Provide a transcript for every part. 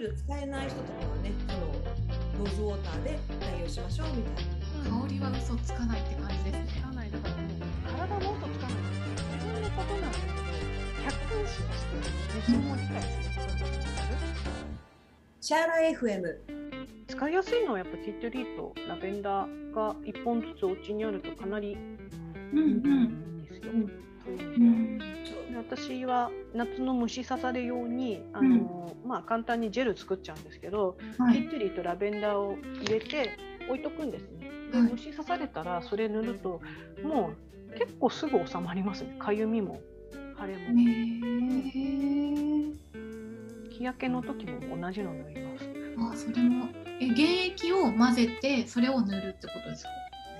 イル使えない人とかはねあのローズウォーターで代用しましょうみたいな。香りは嘘つかないって感じですね。つかない。だからもう体の音つかない。自分のことなんだけど客観視をして自分を理解することになるシャーラ FM 使いやすいのはやっぱティットリーとラベンダーが1本ずつお家にあるとかなりうんいいんですよ。うんそういう。ん。で私は夏の虫刺され用にあの、まあ、簡単にジェル作っちゃうんですけど、はいティリーとラベンダーを入れて置いとくんですね。ではい虫刺されたらそれ塗るともう結構すぐ収まりますね。かゆみも腫れも。ね日焼けの時も同じの塗ります。あそれもえ原液を混ぜてそれを塗るってことですか？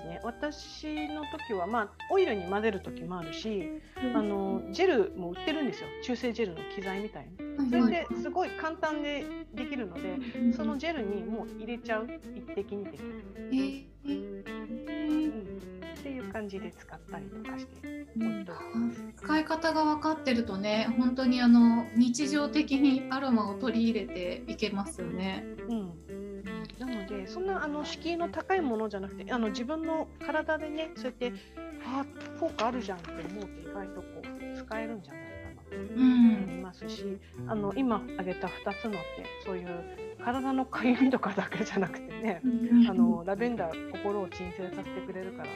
ね、私の時は、まあ、オイルに混ぜる時もあるし、あのジェルも売ってるんですよ。中性ジェルの機材みたいなそれですごい簡単でできるのでそのジェルにもう入れちゃう。一滴二滴、えー。っていう感じで使ったりとかして。使い方が分かってるとね本当にあの日常的にアロマを取り入れていけますよね。うんなのでそんなあの敷居の高いものじゃなくてあの自分の体でねそうやってあ効果あるじゃんって思うと意外とこう使えるんじゃないかな。とうん。思いますし、あの今挙げた2つのってそういう体のかゆみとかだけじゃなくてね、あのラベンダー心を鎮静させてくれるから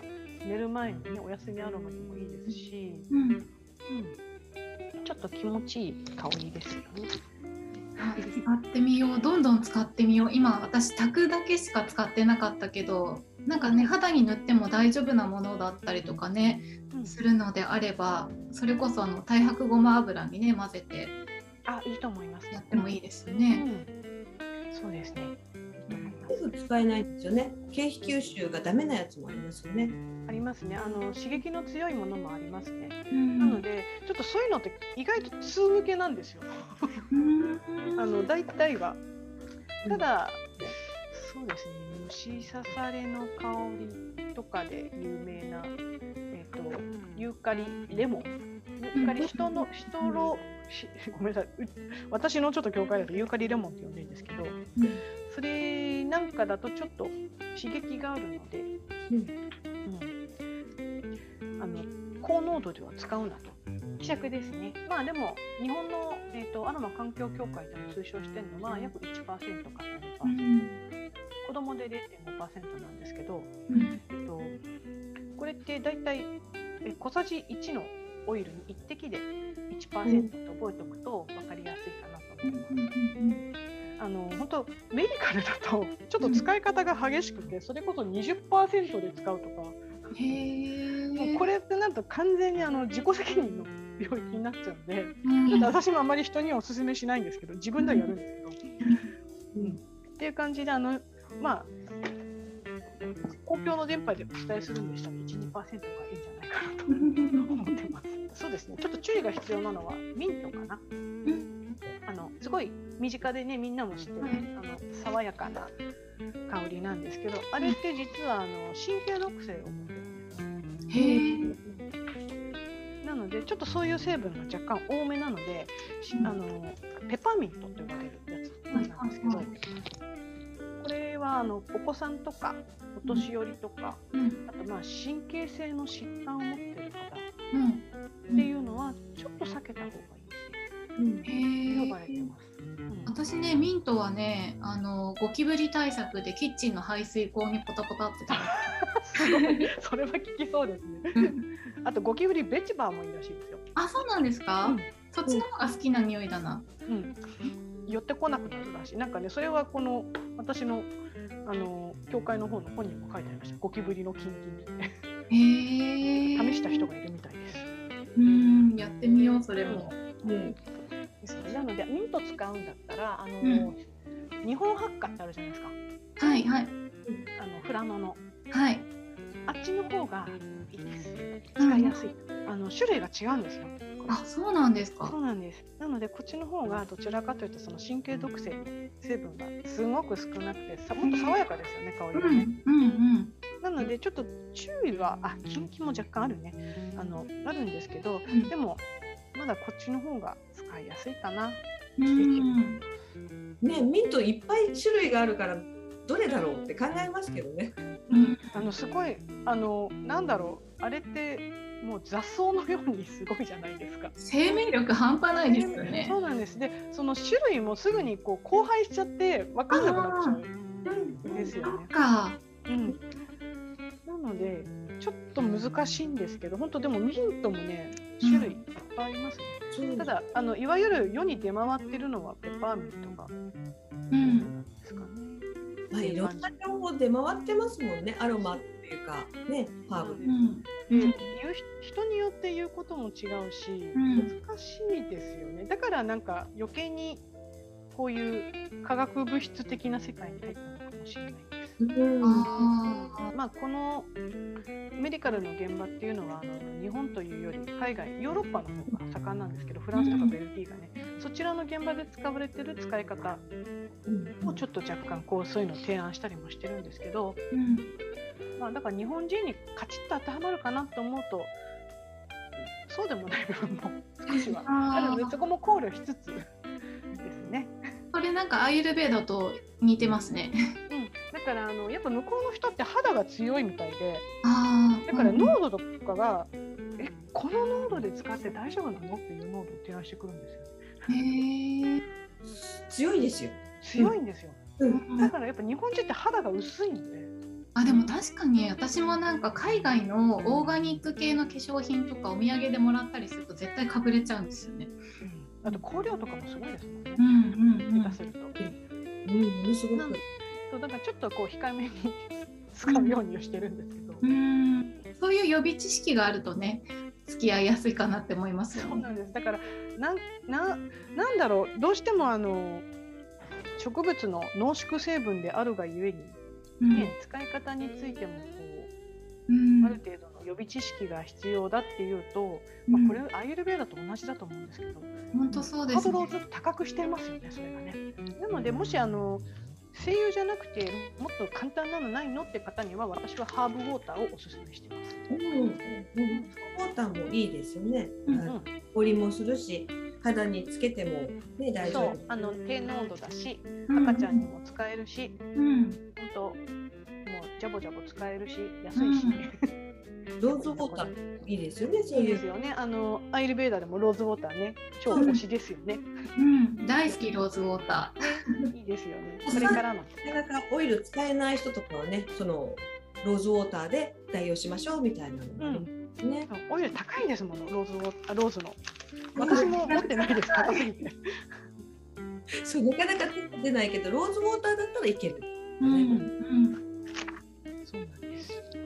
寝る前にねお休みアロマにもいいですし、うん。うん、ちょっと気持ちいい香りですよね。あ使ってみようどんどん使ってみよう今私炊くだけしか使ってなかったけどなんかね肌に塗っても大丈夫なものだったりとかねうんするのであればそれこそあの太白ごま油にね混ぜてあいいと思います。やってもいいですようね。ん、そうですね。いいと思いますすぐ使えないんですよね経費吸収がダメなやつもありますよねありますね。あの刺激の強いものもありますね。うんなのでちょっとそういうのって意外と通向けなんですよ。うん あの大体は。ただ、そうですね。虫刺されの香りとかで有名なえっ、とユーカリレモン。ユーカリ人の人のしごめんなさい。う私のちょっと境界だとユーカリレモンって呼んでるんですけど、それなんかだとちょっと刺激があるので、うんあの高濃度では使うなと。希釈ですね。まあでも日本の、えー、とアロマ環境協会でも推奨してるのは約1%から2%、うん子供で0.5%なんですけど、うんえっと、これって大体え小さじ1のオイルに1滴で1%って覚えておくと分かりやすいかなと思います。あの本当メディカルだとちょっと使い方が激しくてそれこそ20%で使うとか。もうこれってなんと完全にあの自己責任の領域になっちゃうんで、うんちょっと私もあまり人にはお勧めしないんですけど自分ではやるんですけど、うんっていう感じであのまあ公共の電波でお伝えするんでしたら1、2%がいいんじゃないかなと思ってます。そうですね。ちょっと注意が必要なのはミントかな。すごい身近でねみんなも知ってる、はいあの爽やかな香りなんですけど、あれって実はあの神経毒性を持ってる。なのでちょっとそういう成分が若干多めなので、しあのペパーミントと呼ばれるやつなんですけど、はいこれはあのお子さんとかお年寄りとか、うん。あとまあ神経性の疾患を持っている方うん。っていうのはちょっと避けた方が呼ばれてます。うん。私ねミントはねあのゴキブリ対策でキッチンの排水口にポタポタってたすごいそれは聞きそうですね。あとゴキブリベチバーもいいらしいですよ。あそうなんですか、うん。そっちの方が好きな匂いだな。うん、寄ってこなくなるらしい。なんかね、それはこの私のあの教会の方の本にも書いてありました。ゴキブリのキンキンって。へえ 試した人がいるみたいです。うん。やってみようそれも、うんですねなのでミント使うんだったらあの、日本ハッカってあるじゃないですか。はいはいあのフラノのはいあっちの方がいいです。使いやすい。あの種類が違うんですよ。あそうなんですかそうなんです。なのでこっちの方がどちらかというとその神経毒性成分がすごく少なくてさもっと爽やかですよね香りがね。うんうんうんなのでちょっと注意はあキンキンも若干あるねあのあるんですけどうんでもまだこっちの方が使いやすいかな。うんねミントいっぱい種類があるからどれだろうって考えますけどね。うんあのすごいあのなんだろうあれってもう雑草のようにすごいじゃないですか。生命力半端ないですよねそうなんです。でその種類もすぐにこう荒廃しちゃって分かんなくなっちゃうんですよね。かうん、なのでちょっと難しいんですけど本当でもミントもね種類いっぱいありますね。そうただあのいわゆる世に出回ってるのはペパーミントがうん。ですかね。まあ、いろんな情報出回ってますもんねアロマっていうかねハーブで。う。ん。で言う人によって言うことも違うし、うん。難しいですよね。だからなんか余計にこういう化学物質的な世界に入ったのかもしれないまあ、このメディカルの現場っていうのはあの日本というより海外ヨーロッパの方が盛んなんですけどフランスとかベルギーがね、そちらの現場で使われてる使い方うんをちょっと若干こうそういうのを提案したりもしてるんですけど、ーうん。まあ、だから日本人にカチッと当てはまるかなと思うとそうでもない部分も少しはあるのでそこも考慮しつつですね。これなんかアイルベーダと似てますね。うん、だからあのやっぱ向こうの人って肌が強いみたいでああ。だから濃度とかが、えこの濃度で使って大丈夫なの？っていう濃度を提案してくるんですよ。へえ。強いですよ。強いんですよ。うんだからやっぱ日本人って肌が薄いんで。あでも確かに私もなんか海外のオーガニック系の化粧品とかお土産でもらったりすると絶対かぶれちゃうんですよね。あと香料とかもすごいですもんねう。んうんうん下手すると。うん、ものすごく。そうだからちょっとこう控えめに 使うようにはしてるんですけど。うん。そういう予備知識があるとね付き合いやすいかなって思いますよね。そうなんです。だからなんななんだろうどうしてもあの植物の濃縮成分であるがゆえに、うんね使い方についてもこうんうある程度の予備知識が必要だっていうと、まあ、これアイユルベーダと同じだと思うんですけど、本当そうですねハードルをちょっと高くしてますよねそれがね。なのでもしあの精油じゃなくてもっと簡単なのないのって方には私はハーブウォーターをおすすめしてます。うん、うん、ウォーターもいいですよね。うんもするし、肌につけてもね大丈夫。そうあの低濃度だしうん赤ちゃんにも使えるし、うん本当ジャボジャボ使えるし安いし、ローズウォーターいいですよね。そういいいうですよねあのアイルベーダでもローズウォーターね超推しですよね、うん。大好きローズウォータ いいですよね。これからのなかなかオイル使えない人とかはね、そのローズウォーターで代用しましょうみたいなのうもん。ね。オイル高いですものローズウォーあローズの。私も持ってないです。高すぎて。そうなかなか出ないけど、ローズウォーターだったらいける。ー。うん。うん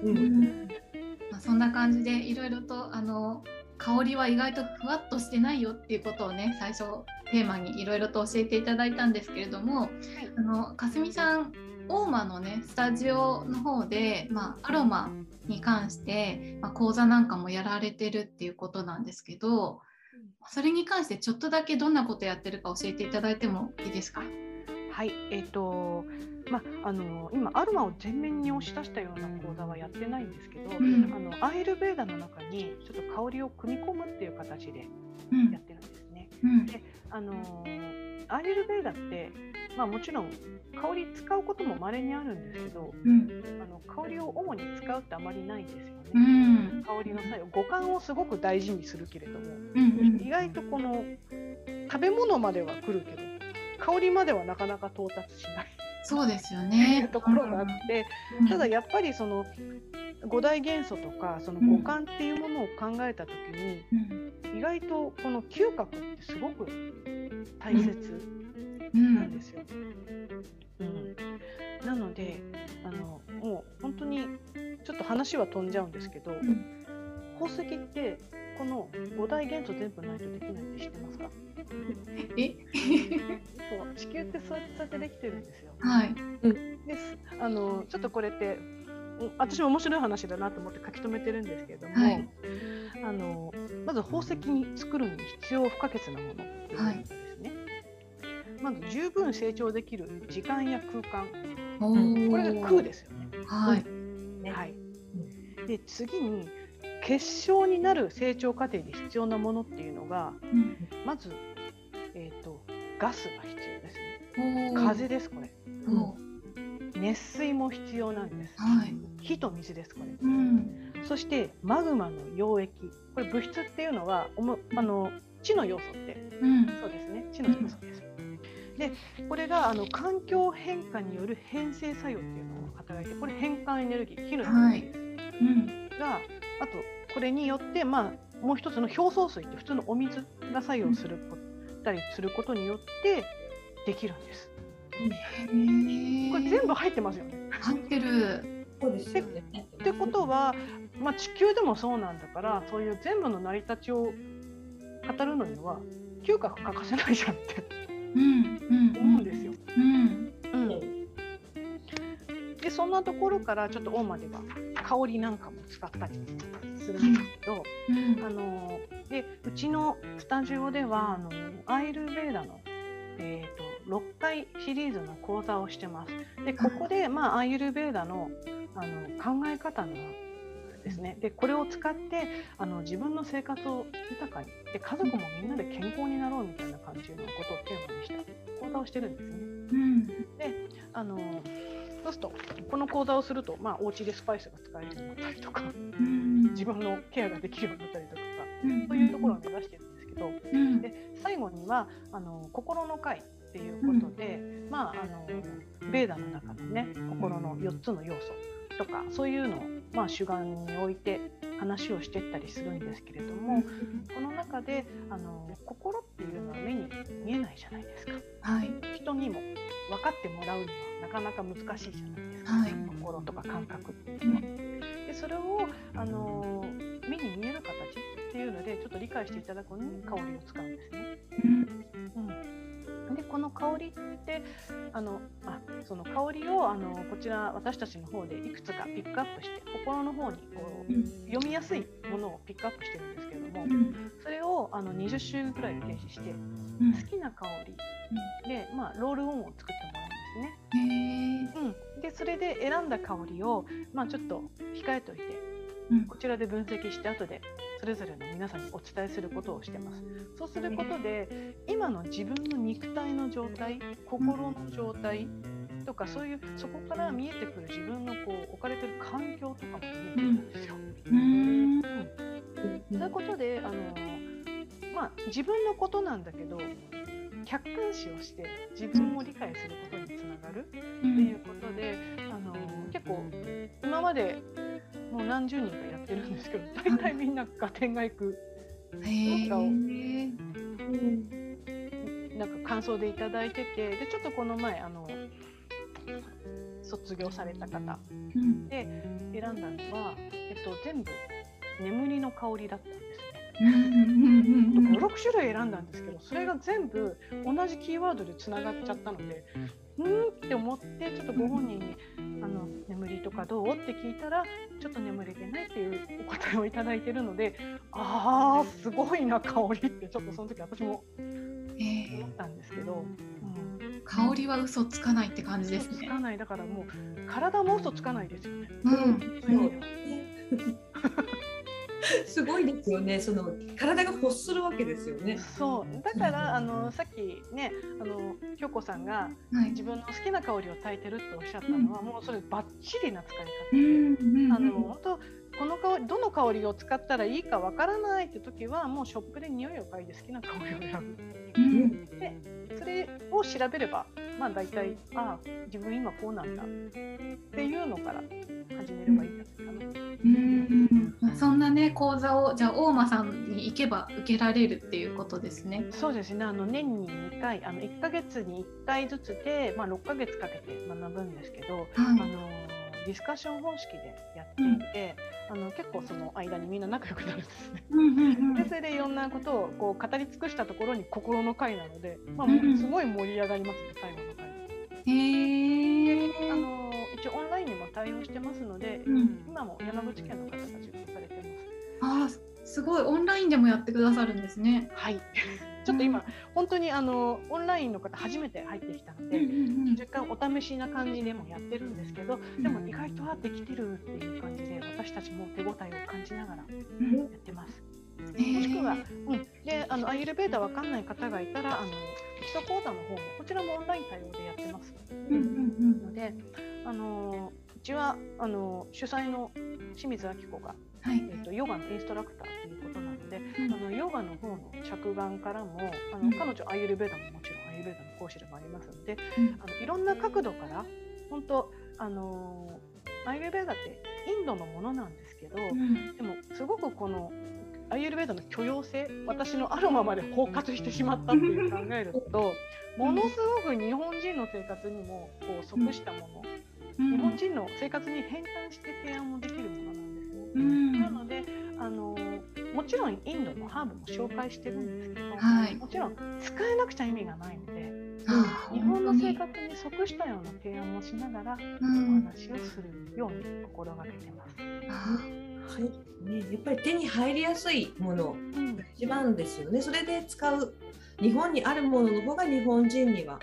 そうなんです。まあ、そんな感じでいろいろとあの香りは意外とふわっとしてないよっていうことをね最初テーマにいろいろと教えていただいたんですけれども、あのかすみさん大間のねスタジオの方で、まあ、アロマに関して、まあ、講座なんかもやられてるっていうことなんですけどそれに関してちょっとだけどんなことやってるか教えていただいてもいいですか？はいえっ、とまああの今アロマを全面に押し出したような講座はやってないんですけど、うん。あのアイルベーダの中にちょっと香りを組み込むっていう形でうん。やってるんですね。うん。あのアイルベーダって、まあ、もちろん香り使うことも稀にあるんですけどうん。あの香りを主に使うってあまりないんですようね。ん。香りの作用五感をすごく大事にするけれどもうん。意外とこの食べ物までは来るけど香りまではなかなか到達しない。そうですよね。うところがあってうん。ただやっぱりその五大元素とかその五感っていうものを考えた時にうん。意外とこの嗅覚ってすごく大切うん。なんですよ。うん、なのであのもう本当にちょっと話は飛んじゃうんですけど、ん。宝石ってこの五大元素全部ないとできないって知ってますか？え？そう地球ってそうやってできてるんですよ。はい。です。あのちょっとこれってお私も面白い話だなと思って書き留めてるんですけれども、はい。あのまず宝石に作るに必要不可欠なものですね、まず十分成長できる時間や空間。おうんこれが空ですよね。はい。ね。はい、で次に結晶になる成長過程で必要なものっていうのがうんまず、えー、とガスが必要ですね。風ですこれお熱水も必要なんですはい。火と水ですこれうん。そしてマグマの溶液これ物質っていうのはおもあの地の要素ってうん。そうですね地の要素です。でこれがあの環境変化による変性作用っていうのを働いてこれ変換エネルギー火のエネルギーです。うん。があとこれによって、まあ、もう一つの表層水って普通のお水が作用するこたりすることによってできるんです。これ全部入ってますよね。入ってる。そうですよね。ってことは、まあ、地球でもそうなんだからそういう全部の成り立ちを語るのには嗅覚欠かせないじゃんってうん。うん。思うんですよ。うん。うんでそんなところからちょっと大間では香りなんかも使ったりするんですけど、うん。あのでうちのスタジオではあのアイルベーダの、えー、と6回シリーズの講座をしてます。でここで、まあ、アイルベーダのあの考え方のですねでこれを使ってあの自分の生活を豊かにで家族もみんなで健康になろうみたいな感じのことをテーマにした講座をしてるんですね。うん。あのそうするとこの講座をすると、まあ、お家でスパイスが使えるようになったりとかうん。自分のケアができるようになったりとかうん。そういうところを目指してるんですけどうん。で最後にはあの心の会っていうことで、まあ、あのベーダの中のね心の4つの要素とかそういうのを、まあ、主眼に置いて話をしていったりするんですけれどもこの中であの心っていうのは目に見えないじゃないですかはい。人にも分かってもらうにはなかなか難しいじゃないですか、はい心とか感覚っていうのは。でそれをあの目に見える形っていうのでちょっと理解していただくのに香りを使うんですね。うん。うん、でこの香りってあのあその香りをあのこちら私たちの方でいくつかピックアップして心の方にこううん。読みやすいものをピックアップしてるんですけれどもうん。それをあの20種ぐらい停止してうん。好きな香りで、まあ、ロールオンを作ってもらうんですね。うん、でそれで選んだ香りを、まあ、ちょっと控えておいてうん。こちらで分析して後でそれぞれの皆さんにお伝えすることをしてます。そうすることで今の自分の肉体の状態心の状態とかそういうそこから見えてくる自分のこう置かれてる環境とかも見えてくるんですよ。うん。そういうことであの、まあ、自分のことなんだけど客観視をして自分を理解することにつながるう。っていうんことで、あの結構今までもう何十人かやってるんですけど大体みんな合点がいくへえ。なんか感想でいただいててでちょっとこの前あの卒業された方うん。で選んだのは、えっと、全部眠りの香りだったんですね。うん。うん。56種類選んだんですけどそれが全部同じキーワードでつながっちゃったのでうーんって思ってちょっとご本人に「あの眠りとかどう?」って聞いたらちょっと眠れてないっていうお答えをいただいてるのであーすごいな香りってちょっとその時私も思ったんですけど、うん、香りは嘘つかないって感じですね。嘘つかないだからもう体も嘘つかないですよね。うん。そういう意味では すごいですよね。その体が欲するわけですよね。そうだからあのさっきねあの京子さんがはい。自分の好きな香りを焚いてるっておっしゃったのは、もうそれバッチリな使い方で、うん。うん。あの本当この香りどの香りを使ったらいいかわからないって時はもうショップで匂いを嗅いで好きな香りを選うん。ぶそれを調べればまあ大体ああ自分今こうなんだっていうのから始めればいいんじゃないかな。うん。まあそんなね講座をじゃあ大間さんに行けば受けられるっていうことですね。そうですねあの年に2回あの1ヶ月に1回ずつで、まあ、6ヶ月かけて学ぶんですけど、あはのディスカッション方式でやっていて、あの結構その間にみんな仲良くなるんですね。い。うんうんでそれでいろんなことをこう語り尽くしたところに心の会なので、まあ、すごい盛り上がりますね最後の会。へえ。あの一応オンラインにも対応してますので、うん今も山口県の方たちがされてあます。ーすごいオンラインでもやってくださるんですね。はい。ちょっと今、本当にあのオンラインの方初めて入ってきたので、若干お試しな感じでもやってるんですけど、でも意外とはできてるっていう感じで私たちも手応えを感じながらやってます。もしくは、うん、であのアイルベーダわかんない方がいたらあの基礎講座の方もこちらもオンライン対応でやってます。ので、あのうちはあの主催の清水明子が、はい、えーと、ヨガのインストラクターということで、うん、あのヨガの方の着眼からもあの、うん、彼女アイルベーダももちろんアイルベーダの講師でもありますので、うん、あのいろんな角度から本当あのアイルベーダってインドのものなんですけど、でもすごくこのアイエルベーダの許容性私のあるままで包括してしまったっていう考えるとものすごく日本人の生活にもこう即したもの、うん、日本人の生活に変換して提案もできるものなんですね。うん、なのであのもちろんインドのハーブも紹介してるんですけど、はい、もちろん使えなくちゃ意味がないので、うん、日本の生活に即したような提案をしながら、お話をするように心がけてます。そうね、やっぱり手に入りやすいものが一番ですよね。それで使う日本にあるものの方が日本人には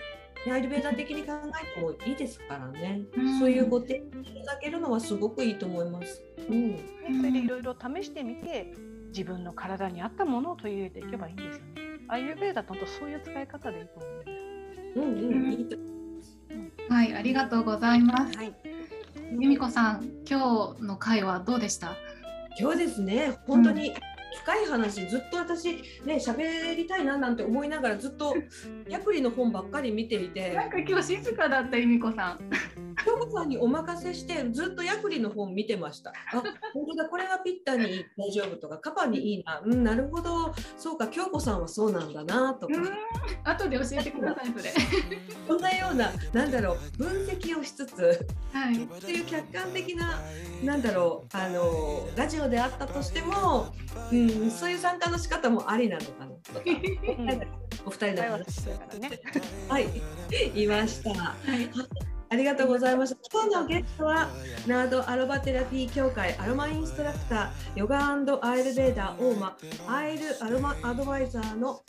アイルベーダ的に考えてもいいですからね、うん、そういうご提案いただけるのはすごくいいと思います。うん、それでいろいろ試してみて自分の体に合ったものを取り入れていけばいいんですよね。アイルベーダとそういう使い方でいいと思うんです。うんうん、いいとはい、ありがとうございます。はい、由美子さん、今日の会はどうでした？今日ですね本当に深い話ずっと私ね喋りたいななんて思いながらずっとヤプリの本ばっかり見ていてなんか今日静かだった由美子さん京子さんにお任せしてずっとヤプリの本見てました。あ本当だこれはピッタに大丈夫とかカパにいいな、うん、なるほどそうか京子さんはそうなんだなとか。後で教えてくださいそれ。こんなようななんだろう分析をしつつ、はい、っていう客観的ななんだろうあのラジオであったとしても、うん、そういう参加の仕方もありなのかなとか。お二人の話ね。はい、言いました。はいありがとうございました。今日のゲストは、ナードアロマテラピー協会アロマインストラクター、ヨガアイルベーダー大間、アイルアロマアドバイザーの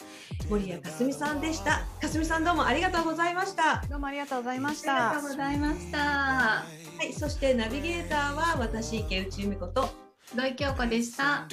森谷かすみさんでした。かすみさんどうもありがとうございました。どうもありがとうございました。ありがとうございました。はい、そしてナビゲーターは私池内由美子と土井京子でした。